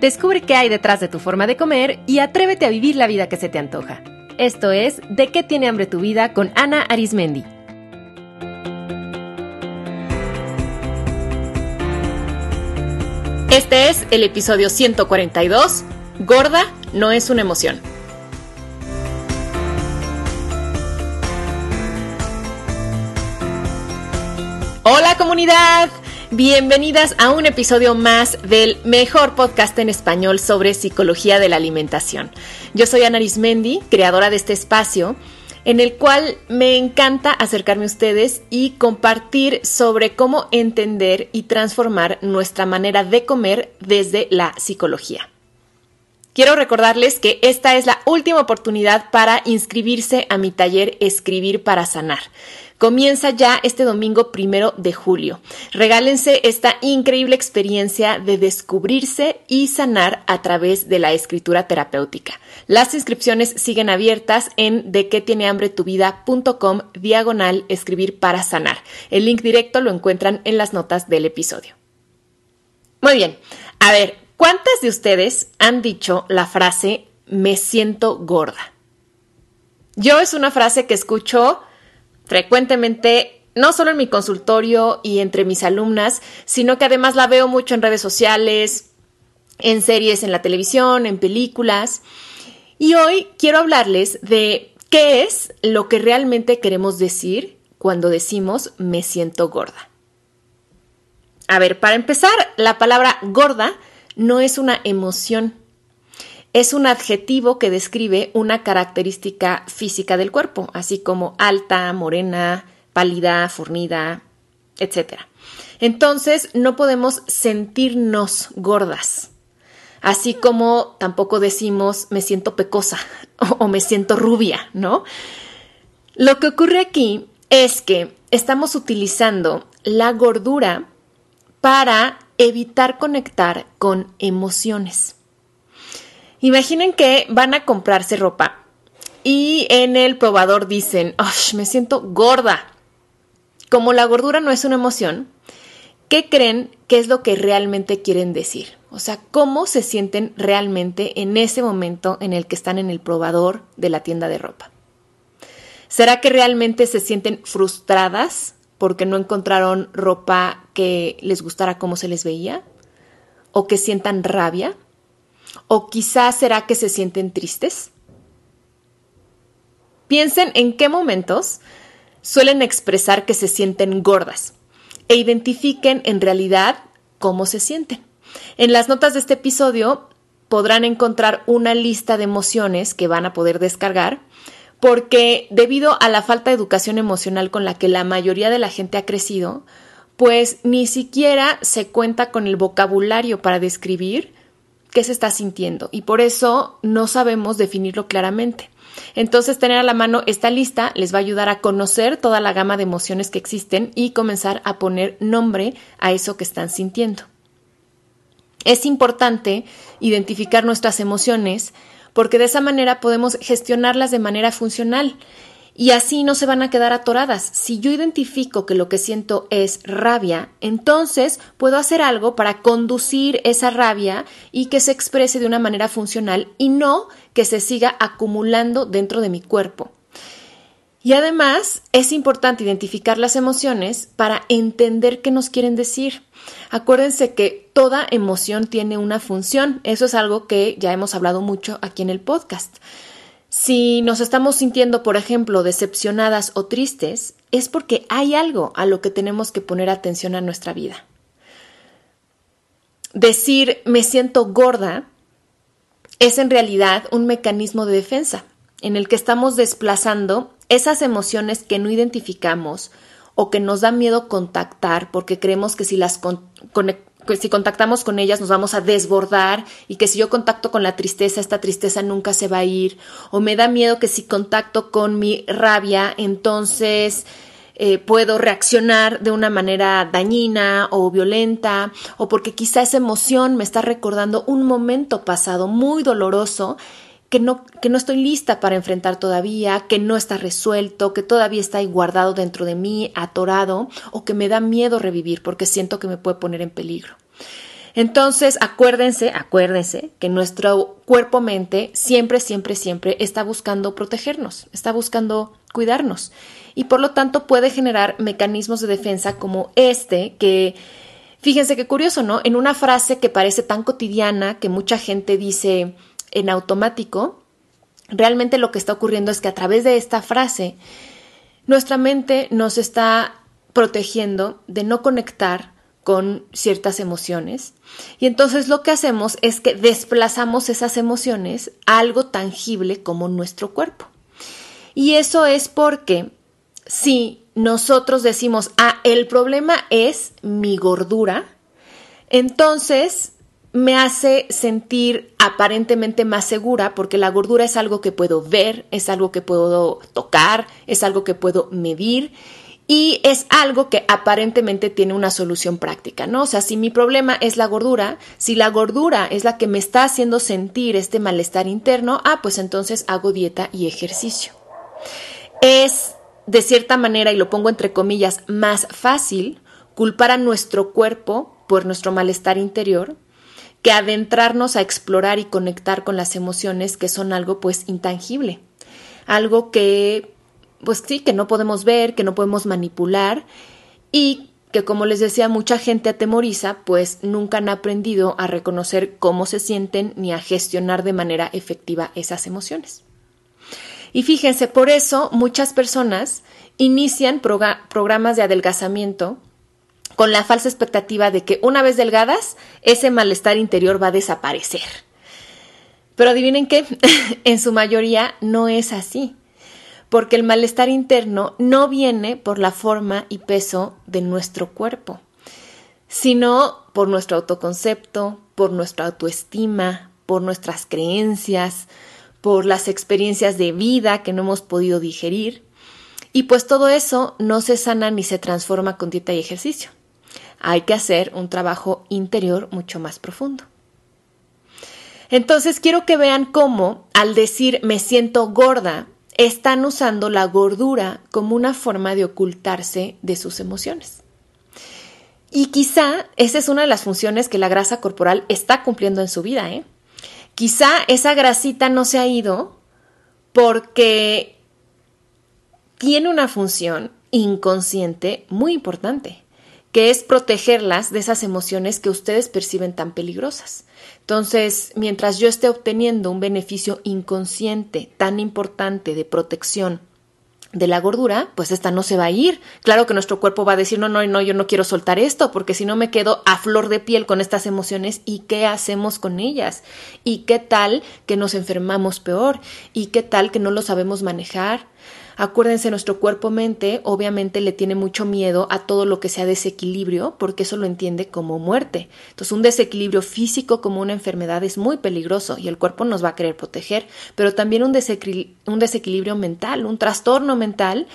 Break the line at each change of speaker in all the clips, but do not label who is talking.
Descubre qué hay detrás de tu forma de comer y atrévete a vivir la vida que se te antoja. Esto es De qué tiene hambre tu vida con Ana Arismendi. Este es el episodio 142. Gorda no es una emoción. Hola comunidad, bienvenidas a un episodio más del mejor podcast en español sobre psicología de la alimentación. Yo soy Ana Arismendi, creadora de este espacio en el cual me encanta acercarme a ustedes y compartir sobre cómo entender y transformar nuestra manera de comer desde la psicología. Quiero recordarles que esta es la última oportunidad para inscribirse a mi taller Escribir para Sanar. Comienza ya este domingo primero de julio. Regálense esta increíble experiencia de descubrirse y sanar a través de la escritura terapéutica. Las inscripciones siguen abiertas en de qué tiene hambre tu vida.com diagonal escribir para sanar. El link directo lo encuentran en las notas del episodio. Muy bien, a ver, ¿cuántas de ustedes han dicho la frase me siento gorda? Yo es una frase que escucho frecuentemente, no solo en mi consultorio y entre mis alumnas, sino que además la veo mucho en redes sociales, en series en la televisión, en películas. Y hoy quiero hablarles de qué es lo que realmente queremos decir cuando decimos me siento gorda. A ver, para empezar, la palabra gorda no es una emoción, es un adjetivo que describe una característica física del cuerpo, así como alta, morena, pálida, fornida, etc. Entonces, no podemos sentirnos gordas, así como tampoco decimos me siento pecosa o, me siento rubia, ¿no? Lo que ocurre aquí es que estamos utilizando la gordura para evitar conectar con emociones. Imaginen que van a comprarse ropa y en el probador dicen, me siento gorda. Como la gordura no es una emoción, ¿qué creen que es lo que realmente quieren decir? O sea, ¿cómo se sienten realmente en ese momento en el que están en el probador de la tienda de ropa? ¿Será que realmente se sienten frustradas porque no encontraron ropa que les gustara como se les veía? ¿O que sientan rabia? ¿O quizás será que se sienten tristes? Piensen en qué momentos suelen expresar que se sienten gordas e identifiquen en realidad cómo se sienten. En las notas de este episodio podrán encontrar una lista de emociones que van a poder descargar porque debido a la falta de educación emocional con la que la mayoría de la gente ha crecido, pues ni siquiera se cuenta con el vocabulario para describir qué se está sintiendo y por eso no sabemos definirlo claramente. Entonces, tener a la mano esta lista les va a ayudar a conocer toda la gama de emociones que existen y comenzar a poner nombre a eso que están sintiendo. Es importante identificar nuestras emociones porque de esa manera podemos gestionarlas de manera funcional y así no se van a quedar atoradas. Si yo identifico que lo que siento es rabia, entonces puedo hacer algo para conducir esa rabia y que se exprese de una manera funcional y no que se siga acumulando dentro de mi cuerpo. Y además es importante identificar las emociones para entender qué nos quieren decir. Acuérdense que toda emoción tiene una función. Eso es algo que ya hemos hablado mucho aquí en el podcast. Si nos estamos sintiendo, por ejemplo, decepcionadas o tristes, es porque hay algo a lo que tenemos que poner atención a nuestra vida. Decir me siento gorda es en realidad un mecanismo de defensa en el que estamos desplazando esas emociones que no identificamos o que nos da miedo contactar porque creemos que si las que si contactamos con ellas nos vamos a desbordar y que si yo contacto con la tristeza, esta tristeza nunca se va a ir, o me da miedo que si contacto con mi rabia, entonces eh, puedo reaccionar de una manera dañina o violenta, o porque quizá esa emoción me está recordando un momento pasado muy doloroso que no, que no estoy lista para enfrentar todavía, que no está resuelto, que todavía está ahí guardado dentro de mí, atorado, o que me da miedo revivir porque siento que me puede poner en peligro. Entonces, acuérdense, acuérdense que nuestro cuerpo-mente siempre, siempre, siempre está buscando protegernos, está buscando cuidarnos y por lo tanto puede generar mecanismos de defensa como este que fíjense qué curioso, ¿no? En una frase que parece tan cotidiana que mucha gente dice en automático, realmente lo que está ocurriendo es que a través de esta frase nuestra mente nos está protegiendo de no conectar con ciertas emociones. Y entonces lo que hacemos es que desplazamos esas emociones a algo tangible como nuestro cuerpo. Y eso es porque si nosotros decimos, ah, el problema es mi gordura, entonces me hace sentir aparentemente más segura porque la gordura es algo que puedo ver, es algo que puedo tocar, es algo que puedo medir y es algo que aparentemente tiene una solución práctica, ¿no? O sea, si mi problema es la gordura, si la gordura es la que me está haciendo sentir este malestar interno, ah, pues entonces hago dieta y ejercicio. Es, de cierta manera, y lo pongo entre comillas, más fácil culpar a nuestro cuerpo por nuestro malestar interior que adentrarnos a explorar y conectar con las emociones que son algo pues intangible, algo que pues sí, que no podemos ver, que no podemos manipular y que como les decía mucha gente atemoriza, pues nunca han aprendido a reconocer cómo se sienten ni a gestionar de manera efectiva esas emociones. Y fíjense, por eso muchas personas inician programas de adelgazamiento con la falsa expectativa de que una vez delgadas, ese malestar interior va a desaparecer. Pero adivinen qué, en su mayoría no es así porque el malestar interno no viene por la forma y peso de nuestro cuerpo, sino por nuestro autoconcepto, por nuestra autoestima, por nuestras creencias, por las experiencias de vida que no hemos podido digerir. Y pues todo eso no se sana ni se transforma con dieta y ejercicio. Hay que hacer un trabajo interior mucho más profundo. Entonces quiero que vean cómo al decir me siento gorda, están usando la gordura como una forma de ocultarse de sus emociones. Y quizá esa es una de las funciones que la grasa corporal está cumpliendo en su vida. ¿eh? Quizá esa grasita no se ha ido porque tiene una función inconsciente muy importante, que es protegerlas de esas emociones que ustedes perciben tan peligrosas. Entonces, mientras yo esté obteniendo un beneficio inconsciente tan importante de protección de la gordura, pues esta no se va a ir. Claro que nuestro cuerpo va a decir, no, no, no, yo no quiero soltar esto, porque si no me quedo a flor de piel con estas emociones, ¿y qué hacemos con ellas? ¿Y qué tal que nos enfermamos peor? ¿Y qué tal que no lo sabemos manejar? Acuérdense, nuestro cuerpo-mente obviamente le tiene mucho miedo a todo lo que sea desequilibrio, porque eso lo entiende como muerte. Entonces, un desequilibrio físico como una enfermedad es muy peligroso y el cuerpo nos va a querer proteger, pero también un, un desequilibrio mental, un trastorno mental,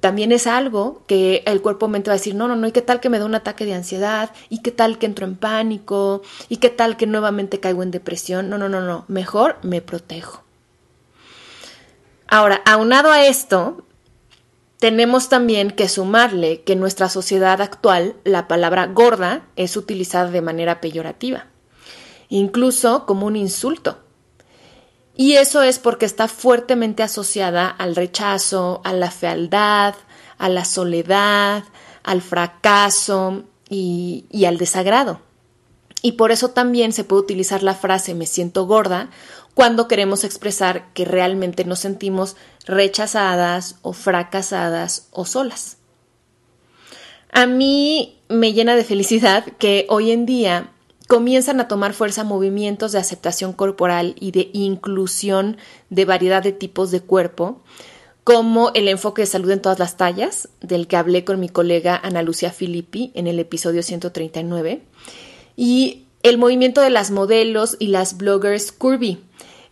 también es algo que el cuerpo mente va a decir, no, no, no, ¿y qué tal que me da un ataque de ansiedad? ¿Y qué tal que entro en pánico? ¿Y qué tal que nuevamente caigo en depresión? No, no, no, no, mejor me protejo. Ahora, aunado a esto, tenemos también que sumarle que en nuestra sociedad actual la palabra gorda es utilizada de manera peyorativa, incluso como un insulto. Y eso es porque está fuertemente asociada al rechazo, a la fealdad, a la soledad, al fracaso y, y al desagrado. Y por eso también se puede utilizar la frase me siento gorda cuando queremos expresar que realmente nos sentimos rechazadas o fracasadas o solas. A mí me llena de felicidad que hoy en día comienzan a tomar fuerza movimientos de aceptación corporal y de inclusión de variedad de tipos de cuerpo, como el enfoque de salud en todas las tallas, del que hablé con mi colega Ana Lucia Filippi en el episodio 139, y el movimiento de las modelos y las bloggers curvy,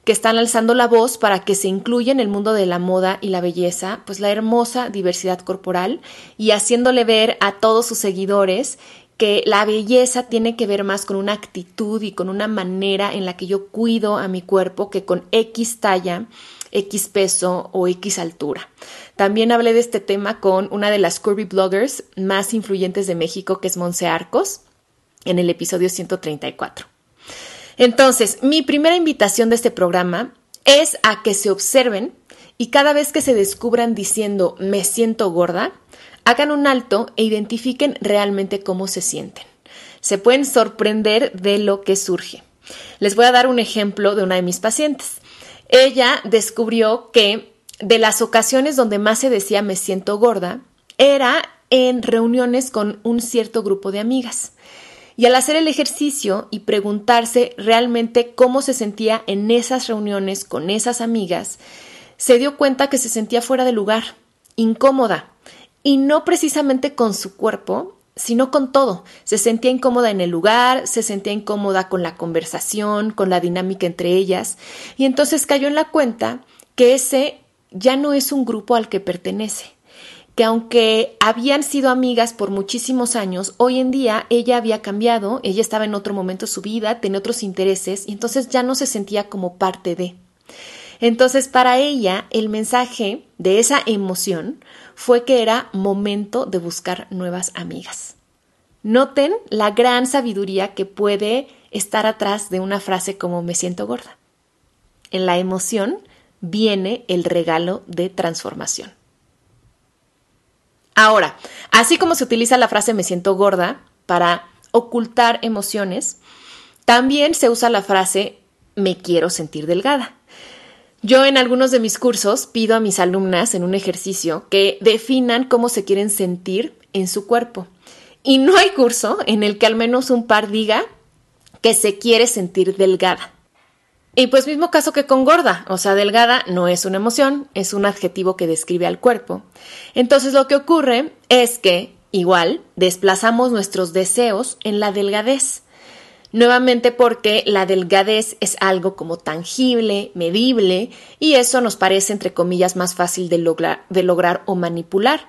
que están alzando la voz para que se incluya en el mundo de la moda y la belleza, pues la hermosa diversidad corporal y haciéndole ver a todos sus seguidores que la belleza tiene que ver más con una actitud y con una manera en la que yo cuido a mi cuerpo que con X talla, X peso o X altura. También hablé de este tema con una de las curvy bloggers más influyentes de México, que es Monse Arcos en el episodio 134. Entonces, mi primera invitación de este programa es a que se observen y cada vez que se descubran diciendo me siento gorda, hagan un alto e identifiquen realmente cómo se sienten. Se pueden sorprender de lo que surge. Les voy a dar un ejemplo de una de mis pacientes. Ella descubrió que de las ocasiones donde más se decía me siento gorda, era en reuniones con un cierto grupo de amigas. Y al hacer el ejercicio y preguntarse realmente cómo se sentía en esas reuniones con esas amigas, se dio cuenta que se sentía fuera de lugar, incómoda, y no precisamente con su cuerpo, sino con todo. Se sentía incómoda en el lugar, se sentía incómoda con la conversación, con la dinámica entre ellas, y entonces cayó en la cuenta que ese ya no es un grupo al que pertenece que aunque habían sido amigas por muchísimos años, hoy en día ella había cambiado, ella estaba en otro momento de su vida, tenía otros intereses y entonces ya no se sentía como parte de. Entonces, para ella, el mensaje de esa emoción fue que era momento de buscar nuevas amigas. Noten la gran sabiduría que puede estar atrás de una frase como me siento gorda. En la emoción viene el regalo de transformación. Ahora, así como se utiliza la frase me siento gorda para ocultar emociones, también se usa la frase me quiero sentir delgada. Yo en algunos de mis cursos pido a mis alumnas en un ejercicio que definan cómo se quieren sentir en su cuerpo. Y no hay curso en el que al menos un par diga que se quiere sentir delgada. Y pues mismo caso que con gorda, o sea, delgada no es una emoción, es un adjetivo que describe al cuerpo. Entonces lo que ocurre es que, igual, desplazamos nuestros deseos en la delgadez. Nuevamente porque la delgadez es algo como tangible, medible, y eso nos parece, entre comillas, más fácil de, lograr, de lograr o manipular.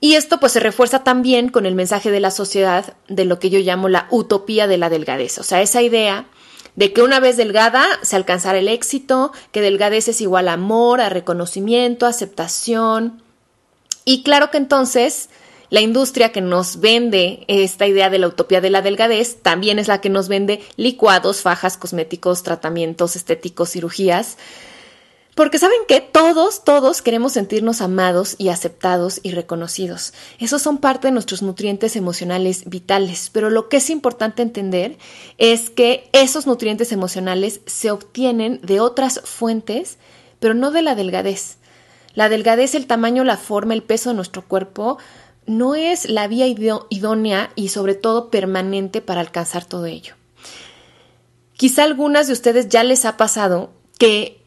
Y esto pues se refuerza también con el mensaje de la sociedad de lo que yo llamo la utopía de la delgadez, o sea, esa idea de que una vez delgada se alcanzará el éxito, que delgadez es igual a amor, a reconocimiento, aceptación. Y claro que entonces la industria que nos vende esta idea de la utopía de la delgadez también es la que nos vende licuados, fajas, cosméticos, tratamientos estéticos, cirugías, porque saben que todos, todos queremos sentirnos amados y aceptados y reconocidos. Esos son parte de nuestros nutrientes emocionales vitales, pero lo que es importante entender es que esos nutrientes emocionales se obtienen de otras fuentes, pero no de la delgadez. La delgadez, el tamaño, la forma, el peso de nuestro cuerpo no es la vía idónea y sobre todo permanente para alcanzar todo ello. Quizá algunas de ustedes ya les ha pasado que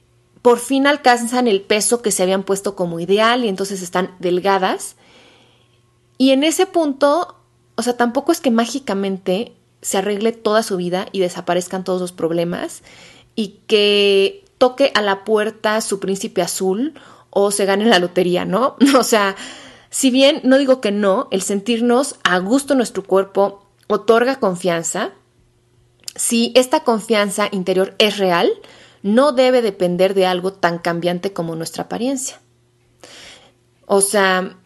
por fin alcanzan el peso que se habían puesto como ideal y entonces están delgadas. Y en ese punto, o sea, tampoco es que mágicamente se arregle toda su vida y desaparezcan todos los problemas y que toque a la puerta su príncipe azul o se gane la lotería, ¿no? O sea, si bien no digo que no, el sentirnos a gusto en nuestro cuerpo otorga confianza, si esta confianza interior es real, no debe depender de algo tan cambiante como nuestra apariencia. O sea,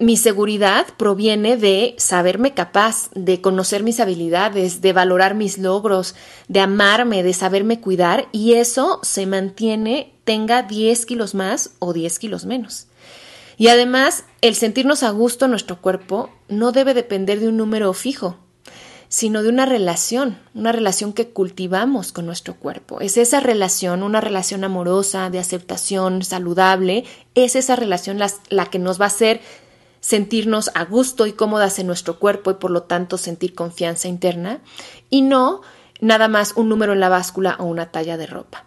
mi seguridad proviene de saberme capaz, de conocer mis habilidades, de valorar mis logros, de amarme, de saberme cuidar y eso se mantiene tenga 10 kilos más o 10 kilos menos. Y además, el sentirnos a gusto en nuestro cuerpo no debe depender de un número fijo, sino de una relación, una relación que cultivamos con nuestro cuerpo. Es esa relación, una relación amorosa, de aceptación, saludable, es esa relación la, que nos va a hacer sentirnos a gusto y cómodas en nuestro cuerpo y por lo tanto sentir confianza interna y no nada más un número en la báscula o una talla de ropa.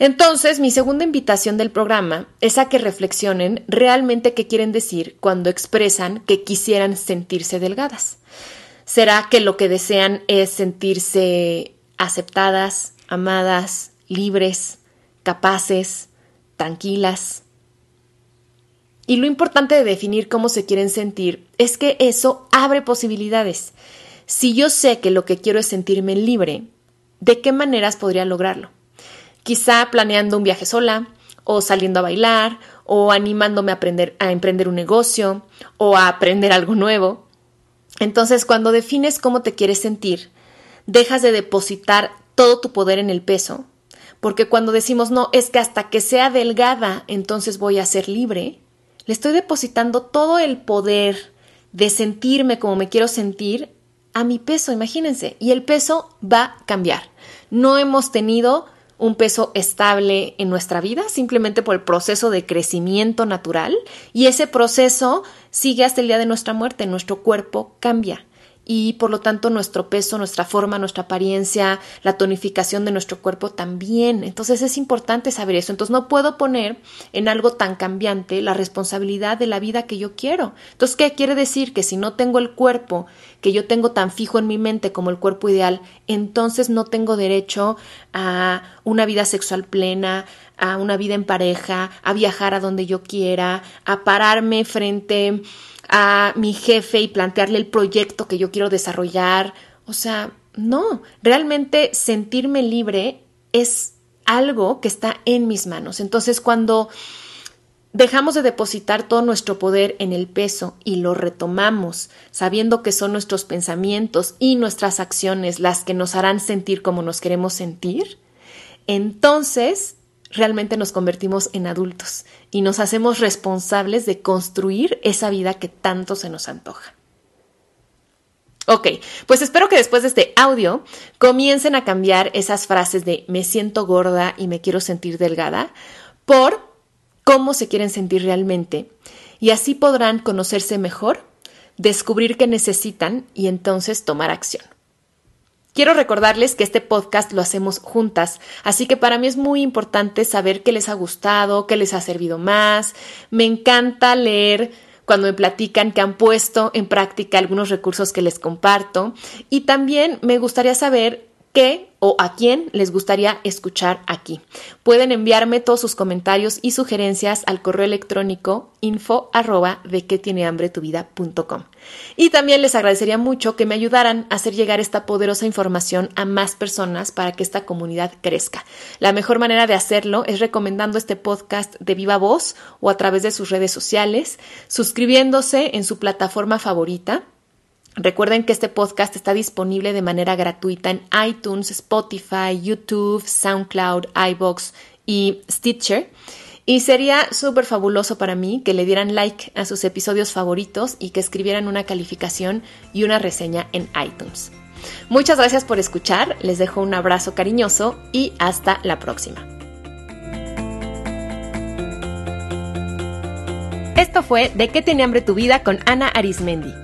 Entonces, mi segunda invitación del programa es a que reflexionen realmente qué quieren decir cuando expresan que quisieran sentirse delgadas. ¿Será que lo que desean es sentirse aceptadas, amadas, libres, capaces, tranquilas? Y lo importante de definir cómo se quieren sentir es que eso abre posibilidades. Si yo sé que lo que quiero es sentirme libre, ¿de qué maneras podría lograrlo? Quizá planeando un viaje sola, o saliendo a bailar, o animándome a, aprender, a emprender un negocio, o a aprender algo nuevo. Entonces, cuando defines cómo te quieres sentir, dejas de depositar todo tu poder en el peso, porque cuando decimos, no, es que hasta que sea delgada, entonces voy a ser libre, le estoy depositando todo el poder de sentirme como me quiero sentir a mi peso, imagínense, y el peso va a cambiar. No hemos tenido un peso estable en nuestra vida simplemente por el proceso de crecimiento natural y ese proceso sigue hasta el día de nuestra muerte, nuestro cuerpo cambia y por lo tanto nuestro peso, nuestra forma, nuestra apariencia, la tonificación de nuestro cuerpo también. Entonces es importante saber eso. Entonces no puedo poner en algo tan cambiante la responsabilidad de la vida que yo quiero. Entonces, ¿qué quiere decir? Que si no tengo el cuerpo que yo tengo tan fijo en mi mente como el cuerpo ideal, entonces no tengo derecho a una vida sexual plena, a una vida en pareja, a viajar a donde yo quiera, a pararme frente a mi jefe y plantearle el proyecto que yo quiero desarrollar. O sea, no, realmente sentirme libre es algo que está en mis manos. Entonces, cuando dejamos de depositar todo nuestro poder en el peso y lo retomamos, sabiendo que son nuestros pensamientos y nuestras acciones las que nos harán sentir como nos queremos sentir, entonces realmente nos convertimos en adultos y nos hacemos responsables de construir esa vida que tanto se nos antoja. Ok, pues espero que después de este audio comiencen a cambiar esas frases de me siento gorda y me quiero sentir delgada por cómo se quieren sentir realmente y así podrán conocerse mejor, descubrir qué necesitan y entonces tomar acción. Quiero recordarles que este podcast lo hacemos juntas, así que para mí es muy importante saber qué les ha gustado, qué les ha servido más. Me encanta leer cuando me platican que han puesto en práctica algunos recursos que les comparto y también me gustaría saber qué o a quién les gustaría escuchar aquí. Pueden enviarme todos sus comentarios y sugerencias al correo electrónico info arroba de que tiene hambre tu Y también les agradecería mucho que me ayudaran a hacer llegar esta poderosa información a más personas para que esta comunidad crezca. La mejor manera de hacerlo es recomendando este podcast de viva voz o a través de sus redes sociales, suscribiéndose en su plataforma favorita Recuerden que este podcast está disponible de manera gratuita en iTunes, Spotify, YouTube, SoundCloud, iBox y Stitcher. Y sería súper fabuloso para mí que le dieran like a sus episodios favoritos y que escribieran una calificación y una reseña en iTunes. Muchas gracias por escuchar, les dejo un abrazo cariñoso y hasta la próxima. Esto fue De qué tiene hambre tu vida con Ana Arismendi.